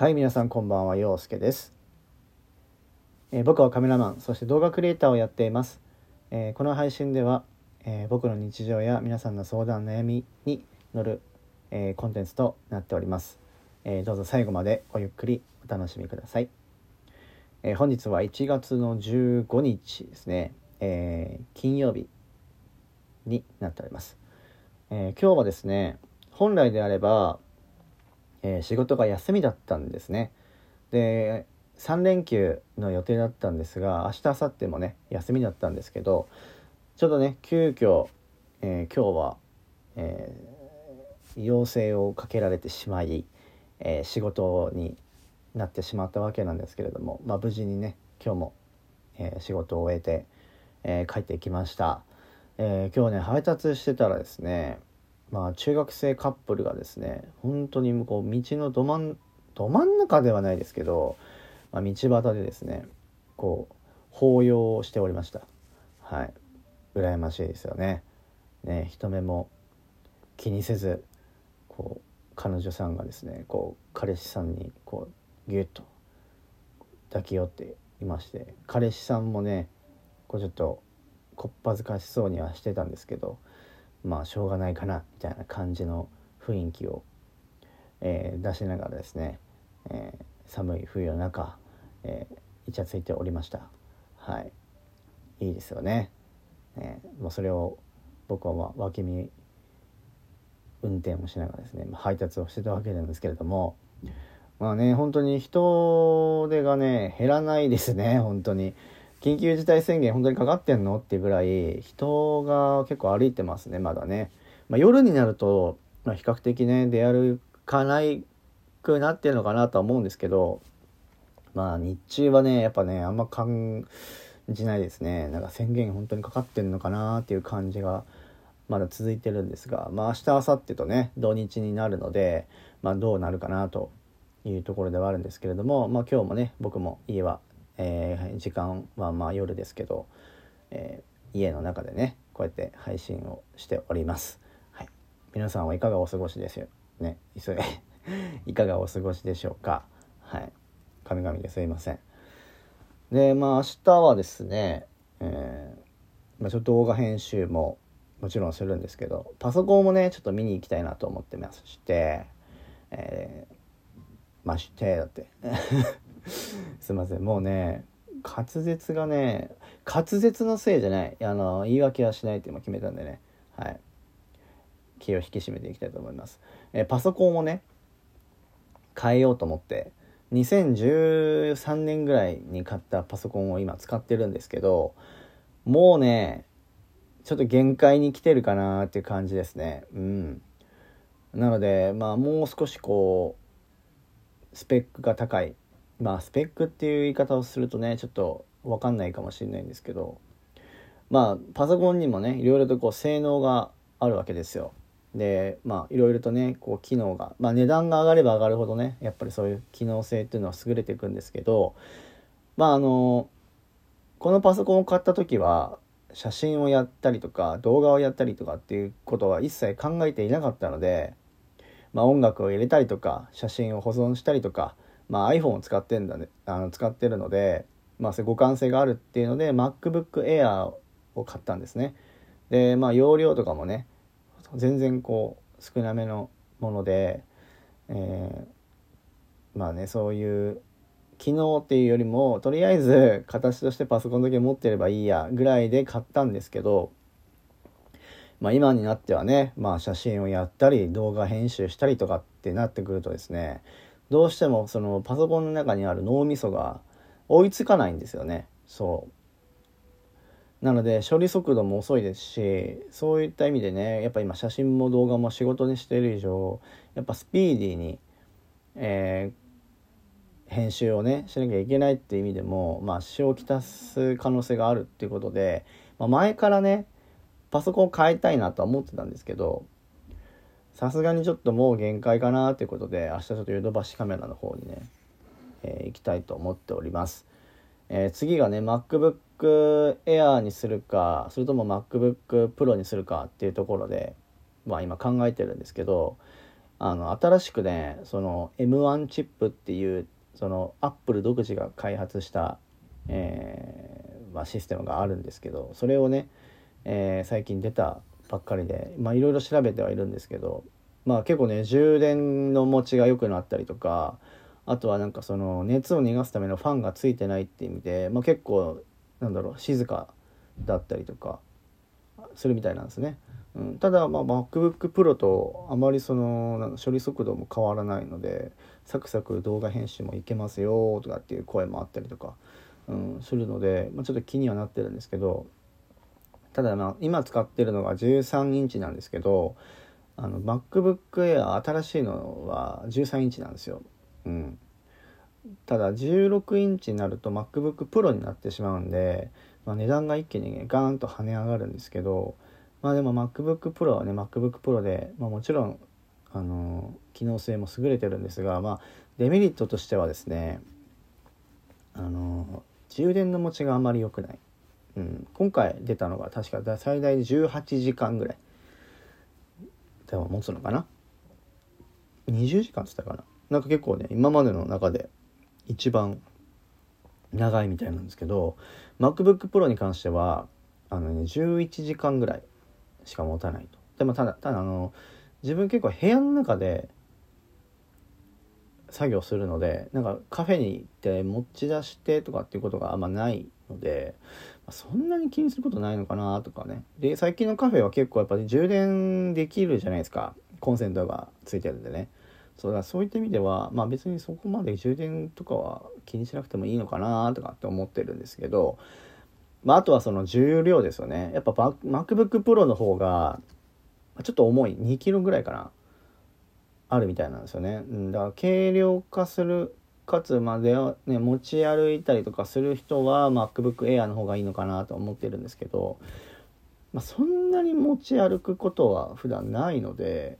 はい皆さんこんばんは陽介です、えー、僕はカメラマンそして動画クリエイターをやっています、えー、この配信では、えー、僕の日常や皆さんの相談悩みに乗る、えコンテンツとなっております、えどうぞ最後までごゆっくりお楽しみください、え本日は1月の15日ですね、え金曜日になっております、え今日はですね本来であればえー、仕事が休みだったんですね。で3連休の予定だったんですが明日明後日もね休みだったんですけどちょっとね急遽、えー、今日は、えー、要請をかけられてしまい、えー、仕事になってしまったわけなんですけれども、まあ、無事にね今日も、え仕事を終えて、え帰ってきました、え今日ね配達してたらですねまあ中学生カップルがですね本当にこう道のど真んど真ん中ではないですけど、まあ、道端でですねこう抱擁しておりました。はい。羨ましいですよね。ね人目も気にせずこう彼女さんがですねこう彼氏さんにこうギュッと抱き寄っていまして彼氏さんもねこうちょっとこっぱずかしそうにはしてたんですけどまあしょうがないかなみたいな感じの雰囲気を、えー、出しながらですね、えー、寒い冬の中、えー、イチャついておりました。はい。いいですよね、えー、もうそれを僕はまあ脇見運転をしながらですね配達をしてたわけなんですけれどもまあね本当に人手がね減らないですね本当に。緊急事態宣言本当にかかってんの？っていうぐらい人が結構歩いてますねまだね、まあ、夜になると、まあ、比較的ね出歩かないくなってるのかなとは思うんですけどまあ日中はねやっぱねあんま感じないですね。なんか宣言本当にかかってんのかなっていう感じがまだ続いてるんですがまあ明日明後日とね土日になるのでまあどうなるかなというところではあるんですけれどもまあ今日もね僕も家はえー、時間はまあ夜ですけど、えー、家の中でねこうやって配信をしております。はい、皆さんはいかがお過ごしですよね？急い いかがお過ごしでしょうか？はい、神々ですいません。でまあ明日はですね、えー、まあ、ちょっと動画編集ももちろんするんですけどパソコンもねちょっと見に行きたいなと思ってまして、えー、ましてだって すいません。もうね滑舌がね滑舌のせいじゃない。あの言い訳はしないって今決めたんでね。はい。気を引き締めていきたいと思います、えパソコンをね変えようと思って2013年ぐらいに買ったパソコンを今使ってるんですけどもうねちょっと限界に来てるかなっていう感じですね。うん。なのでまあもう少しこうスペックが高いまあスペックっていう言い方をするとねちょっと分かんないかもしれないんですけどまあパソコンにもねいろいろとこう性能があるわけですよ。でまあいろいろとねこう機能がまあ値段が上がれば上がるほどねやっぱりそういう機能性っていうのは優れていくんですけどまああのこのパソコンを買った時は写真をやったりとか動画をやったりとかっていうことは一切考えていなかったので、まあ、音楽を入れたりとか写真を保存したりとかまあ、iPhone を使ってんだね。あの使ってるので、まあ、それ互換性があるっていうので MacBook Air を買ったんですね。でまあ容量とかもね全然こう少なめのもので、えー、まあねそういう機能っていうよりもとりあえず形としてパソコンだけ持ってればいいやぐらいで買ったんですけどまあ今になってはね、まあ写真をやったり動画編集したりとかってなってくるとですね、どうしてもそのパソコンの中にある脳みそが追いつかないんですよね。そう。なので処理速度も遅いですしそういった意味でねやっぱ今写真も動画も仕事にしている以上やっぱスピーディーに、えー、編集をねしなきゃいけないっていう意味でもまあ支障をきたす可能性があるっていうことで、まあ、前からねパソコンを変えたいなとは思ってたんですけどさすがにちょっともう限界かなということで明日ちょっとヨドバシカメラの方にね、えー、行きたいと思っております、えー、次がね MacBook Air にするかそれとも MacBook Pro にするかっていうところでまあ今考えてるんですけどあの新しくねその M1 チップっていうそのアップル独自が開発した、えーまあ、システムがあるんですけどそれをね、えー、最近出たばっかりでまあいろいろ調べてはいるんですけどまあ結構ね充電の持ちが良くなったりとかあとはなんかその熱を逃がすためのファンがついてないって意味で、まあ、結構なんだろう静かだったりとかするみたいなんですね。うん、ただ、まあ、MacBook Pro とあまりその処理速度も変わらないのでサクサク動画編集もいけますよとかっていう声もあったりとか、うん、するので、まあ、ちょっと気にはなってるんですけどただまあ今使ってるのが13インチなんですけどあの MacBook Air 新しいのは13インチなんですよ。うん、ただ16インチになると MacBook Pro になってしまうんで、まあ、値段が一気にねガーンと跳ね上がるんですけどまあでも MacBook Pro はね MacBook Pro で、まあ、もちろんあの機能性も優れてるんですが、まあ、デメリットとしてはですねあの充電の持ちがあまり良くない、うん、今回出たのが確か最大18時間ぐらい。でも持つのかな？20時間っつったかな？なんか結構ね今までの中で一番長いみたいなんですけど MacBook Pro に関してはあのね11時間ぐらいしか持たないと。でもただただあの自分結構部屋の中で作業するのでなんかカフェに行って持ち出してとかっていうことがあんまないのでそんなに気にすることないのかな？とかねで最近のカフェは結構やっぱり充電できるじゃないですかコンセントがついてるんでねそうだそういった意味ではまあ別にそこまで充電とかは気にしなくてもいいのかなとかって思ってるんですけどまあ、あとはその重量ですよね。やっぱ MacBook Pro の方が、ちょっと重い。2キロぐらいかな。あるみたいなんですよね。うん、だから軽量化する、かつ、まあで、ね、持ち歩いたりとかする人は MacBook Air の方がいいのかなと思ってるんですけど、まあ、そんなに持ち歩くことは普段ないので、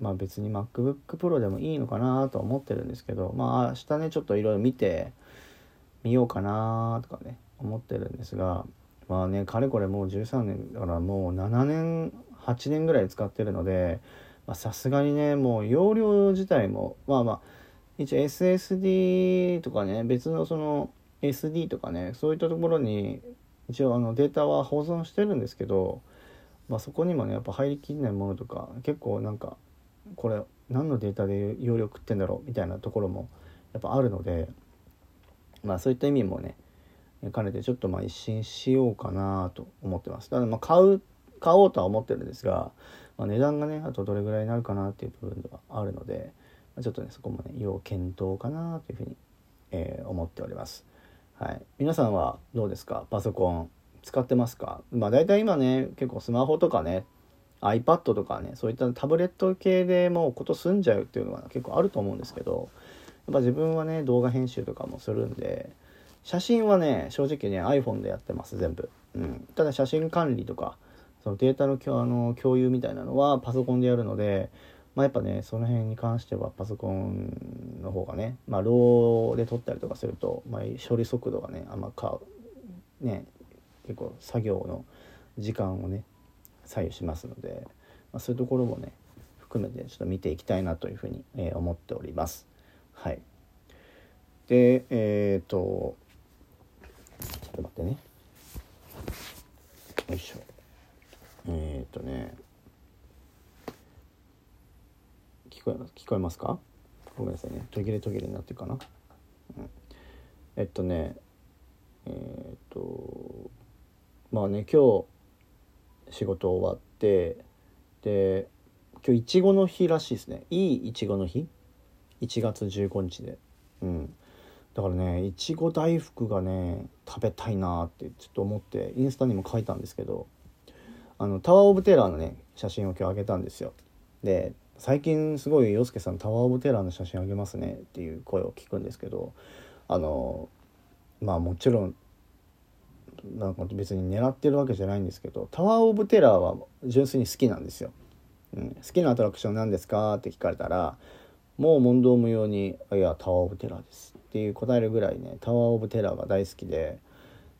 まあ別に MacBook Pro でもいいのかなと思ってるんですけど、まあ明日ね、ちょっといろいろ見てみようかなとかね、思ってるんですがまあねかれこれもう13年だからもう7年8年ぐらい使ってるのでさすがにねもう容量自体もまあまあ一応 SSD とかね別のその SD とかねそういったところに一応あのデータは保存してるんですけど、まあ、そこにもねやっぱ入りきんないものとか結構なんかこれ何のデータで容量食ってんだろうみたいなところもやっぱあるのでまあそういった意味もね兼ねてちょっとまあ一新しようかなと思ってます。ただまあ買う買おうとは思ってるんですが、まあ、値段がねあとどれぐらいになるかなっていう部分ではあるので、ちょっとねそこもね要検討かなというふうに、えー、思っております。はい、皆さんはどうですか？パソコン使ってますか？まあ大体今ね結構スマホとかね iPad とかねそういったタブレット系でもうこと済んじゃうっていうのが結構あると思うんですけどやっぱ自分はね動画編集とかもするんで写真はね正直ね iPhone でやってます全部、うん、ただ写真管理とかそのデータのあの共有みたいなのはパソコンでやるので、まあ、やっぱねその辺に関してはパソコンの方がね、まあ、ローで撮ったりとかすると、まあ、処理速度がねあんまかね結構作業の時間をね左右しますので、まあ、そういうところもね含めてちょっと見ていきたいなというふうに、えー、思っております。はい、でえっ、ー、とと待ってね。よいしょえっ、ー、とね聞こえ聞こえますか？ごめんなさいね。途切れ途切れになってるかな、うん、えっとねえー、っとまあね今日仕事終わってで今日いちごの日らしいですね。いいいちごの日1月15日で。うん。だからねいちご大福がね食べたいなってちょっと思ってインスタにも書いたんですけどあのタワー・オブ・テラーのね写真を今日あげたんですよ。で最近すごい洋介さんタワー・オブ・テラーの写真あげますねっていう声を聞くんですけどあのまあもちろんなんか別に狙ってるわけじゃないんですけどタワー・オブ・テラーは純粋に好きなんですよ、うん、好きなアトラクション何ですかって聞かれたらもう問答無用に「いやタワー・オブ・テラーです」っていう答えるぐらいねタワー・オブ・テラーが大好きで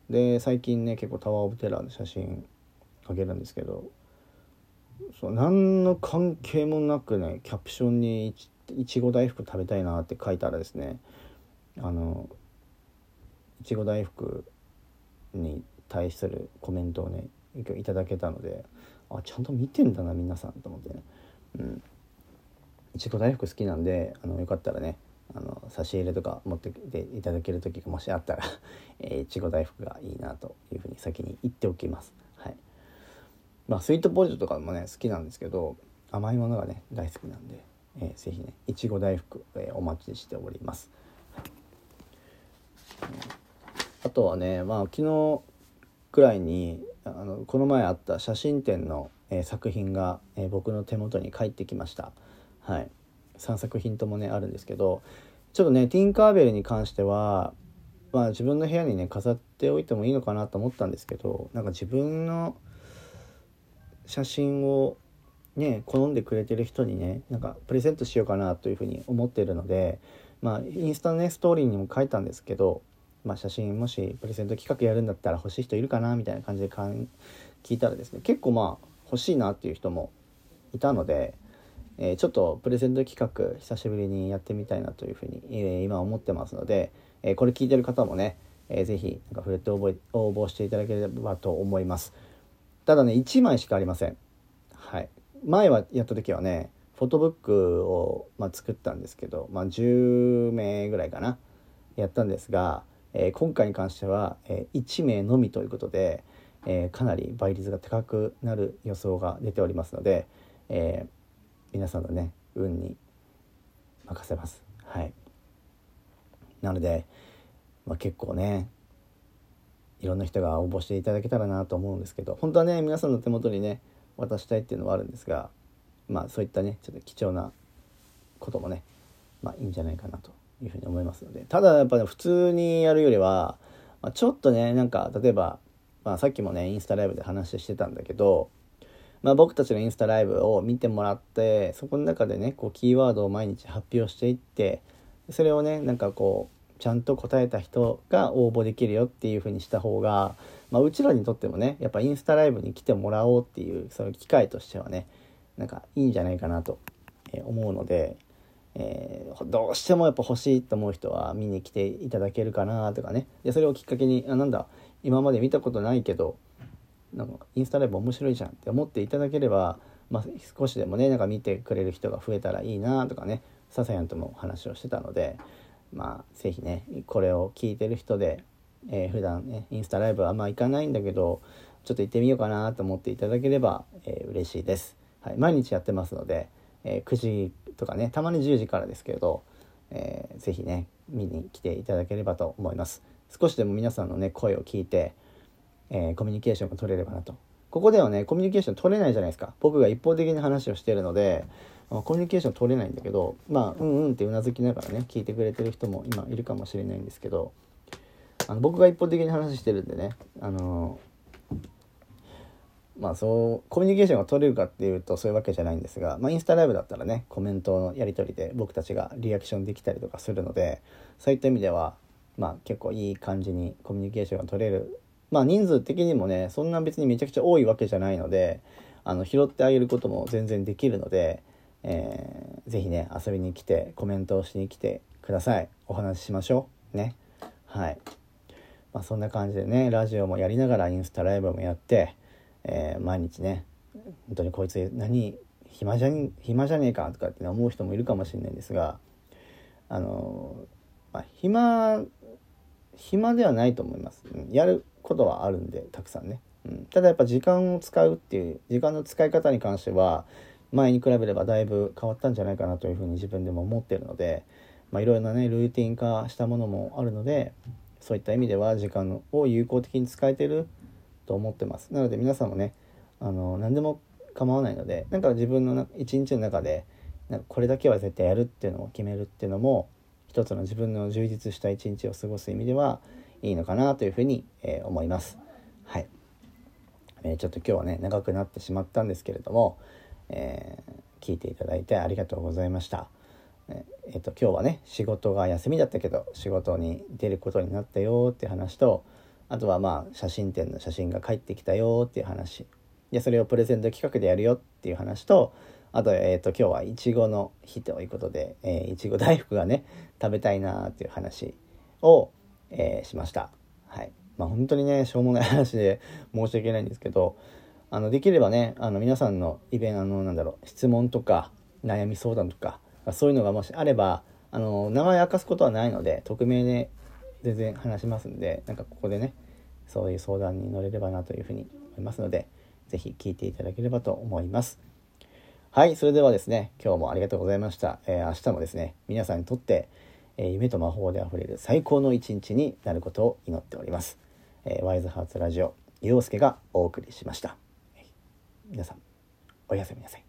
で最近ね結構タワー・オブ・テラーの写真あげるんですけどそう何の関係もなくねキャプションにいちご大福食べたいなって書いたらですねあのいちご大福に対するコメントをねいただけたのであちゃんと見てんだな皆さんと思ってねうんいちご大福好きなんであのよかったらねあの差し入れとか持ってきていただける時がもしあったら えいちご大福がいいなというふうに先に言っておきます。まあ、スイートポテトとかもね好きなんですけど甘いものがね大好きなんで、えー、ぜひねいちご大福、えー、お待ちしております。あとはねまあ昨日くらいにあのこの前あった写真展の、えー、作品が、えー、僕の手元に返ってきました。はい、3作品ともねあるんですけどちょっとねティンカーベルに関してはまあ自分の部屋にね飾っておいてもいいのかなと思ったんですけどなんか自分の写真をね好んでくれてる人にねなんかプレゼントしようかなというふうに思ってるのでまあインスタのねストーリーにも書いたんですけど、まあ、写真もしプレゼント企画やるんだったら欲しい人いるかなみたいな感じでかん聞いたらですね結構まあ欲しいなっていう人もいたのでえー、ちょっとプレゼント企画久しぶりにやってみたいなというふうに、えー、今思ってますので、えー、これ聞いてる方もね、えー、ぜひなんか触れて応募していただければと思います。ただね1枚しかありません。はい。前はやった時はねフォトブックを、まあ、作ったんですけど、まあ、10名ぐらいかなやったんですが、えー、今回に関しては、えー、1名のみということで、えー、かなり倍率が高くなる予想が出ておりますので、え皆さんのね運に任せます。はい。なので、まあ、結構ねいろんな人が応募していただけたらなと思うんですけど本当はね皆さんの手元にね渡したいっていうのはあるんですがまあそういったねちょっと貴重なこともねまあいいんじゃないかなというふうに思いますのでただやっぱね普通にやるよりは、まあ、ちょっとねなんか例えば、まあ、さっきもねインスタライブで話してたんだけどまあ、僕たちのインスタライブを見てもらってそこの中でねこうキーワードを毎日発表していってそれをねなんかこうちゃんと答えた人が応募できるよっていう風にした方が、まあ、うちらにとってもねやっぱインスタライブに来てもらおうっていうその機会としてはねなんかいいんじゃないかなと思うので、えー、どうしてもやっぱ欲しいと思う人は見に来ていただけるかなとかね。でそれをきっかけにあなんだ今まで見たことないけどなんかインスタライブ面白いじゃんって思っていただければ、まあ、少しでもねなんか見てくれる人が増えたらいいなとかねささやんとも話をしてたのでまあ是非ねこれを聞いてる人で、えー、普段ねインスタライブはあんま行かないんだけどちょっと行ってみようかなと思っていただければ、えー、嬉しいです、はい、毎日やってますので、えー、9時とかねたまに10時からですけれど、えー、ぜひね見に来ていただければと思います少しでも皆さんのね声を聞いてえー、コミュニケーションが取れればなと。ここではね、コミュニケーション取れないじゃないですか。僕が一方的に話をしてるので、コミュニケーション取れないんだけど、まあ、うんうんってうなずきながらね、聞いてくれてる人も今いるかもしれないんですけど、あの僕が一方的に話してるんでね、あのまあそう、コミュニケーションが取れるかっていうとそういうわけじゃないんですが、まあインスタライブだったらね、コメントのやり取りで僕たちがリアクションできたりとかするので、そういった意味では、まあ結構いい感じにコミュニケーションが取れる。まあ人数的にもね、そんな別にめちゃくちゃ多いわけじゃないので、あの、拾ってあげることも全然できるので、えー、ぜひね、遊びに来て、コメントをしに来てください。お話ししましょう。ね。はい。まあそんな感じでね、ラジオもやりながらインスタライブもやって、えー、毎日ね、本当にこいつ何、暇じゃん、暇じゃねえかとかって、思う人もいるかもしれないんですが、あのまあ、暇、暇ではないと思います。やることはあるんでたくさんね、うん、ただやっぱ時間を使うっていう時間の使い方に関しては前に比べればだいぶ変わったんじゃないかなというふうに自分でも思ってるのでいろいろなねルーティン化したものもあるのでそういった意味では時間を有効的に使えてると思ってますなので皆さんもねあの何でも構わないのでなんか自分の一日の中でなんかこれだけは絶対やるっていうのを決めるっていうのも一つの自分の充実した一日を過ごす意味ではいいのかなというふうに、えー、思います。はい、えー、ちょっと今日はね長くなってしまったんですけれども、えー、聞いていただいてありがとうございました。えっ、と今日はね仕事が休みだったけど仕事に出ることになったよっていう話とあとはまあ写真展の写真が返ってきたよっていう話でそれをプレゼント企画でやるよっていう話とあと,、えーと、今日はいちごの日ということで、えー、いちご大福がね食べたいなっていう話を、えー、しました。はいまあ、本当にねしょうもない話で申し訳ないんですけどあのできればねあの皆さんのイベントのなんだろう質問とか悩み相談とかそういうのがもしあればあの名前明かすことはないので匿名で全然話しますんでなんかここでねそういう相談に乗れればなというふうに思いますので是非聞いていただければと思います。はい、それではですね、今日もありがとうございました。えー、明日もですね、皆さんにとって、え、夢と魔法であふれる最高の一日になることを祈っております。えー、ワイズハーツラジオ、陽介がお送りしました。皆さん、おやすみなさい。